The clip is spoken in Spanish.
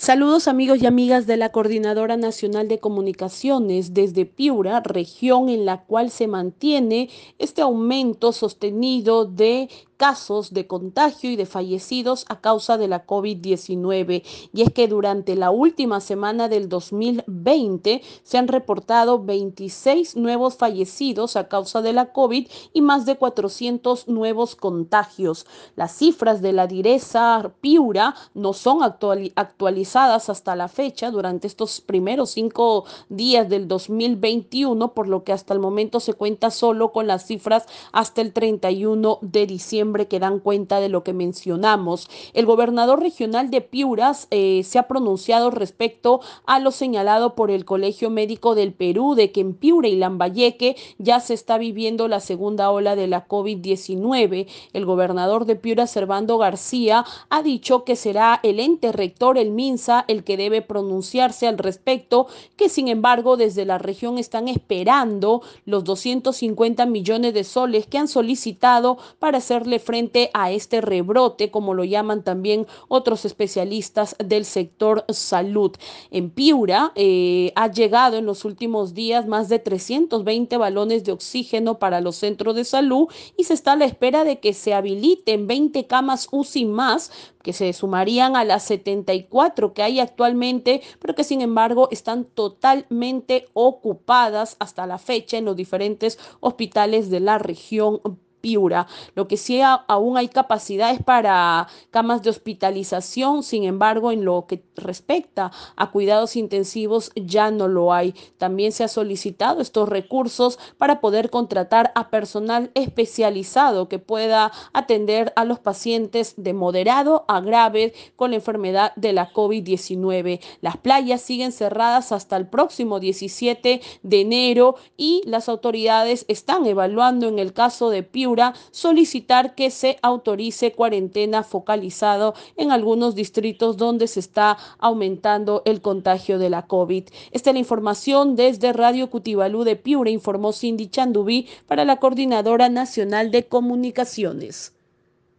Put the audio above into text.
Saludos amigos y amigas de la Coordinadora Nacional de Comunicaciones desde Piura, región en la cual se mantiene este aumento sostenido de casos de contagio y de fallecidos a causa de la COVID-19. Y es que durante la última semana del 2020 se han reportado 26 nuevos fallecidos a causa de la COVID y más de 400 nuevos contagios. Las cifras de la direza Piura no son actualizadas hasta la fecha durante estos primeros cinco días del 2021, por lo que hasta el momento se cuenta solo con las cifras hasta el 31 de diciembre que dan cuenta de lo que mencionamos. El gobernador regional de Piuras eh, se ha pronunciado respecto a lo señalado por el Colegio Médico del Perú de que en Piura y Lambayeque ya se está viviendo la segunda ola de la COVID-19. El gobernador de Piura, Servando García, ha dicho que será el ente rector, el MINSA, el que debe pronunciarse al respecto, que sin embargo desde la región están esperando los 250 millones de soles que han solicitado para hacerle frente a este rebrote, como lo llaman también otros especialistas del sector salud. En Piura eh, ha llegado en los últimos días más de 320 balones de oxígeno para los centros de salud y se está a la espera de que se habiliten 20 camas UCI más que se sumarían a las 74 que hay actualmente, pero que sin embargo están totalmente ocupadas hasta la fecha en los diferentes hospitales de la región Piura. Lo que sí aún hay capacidades para camas de hospitalización, sin embargo, en lo que respecta a cuidados intensivos ya no lo hay. También se ha solicitado estos recursos para poder contratar a personal especializado que pueda atender a los pacientes de moderado a grave con la enfermedad de la COVID-19. Las playas siguen cerradas hasta el próximo 17 de enero y las autoridades están evaluando en el caso de Solicitar que se autorice cuarentena focalizado en algunos distritos donde se está aumentando el contagio de la COVID. Esta es la información desde Radio Cutibalú de Piura, informó Cindy Chandubí para la Coordinadora Nacional de Comunicaciones.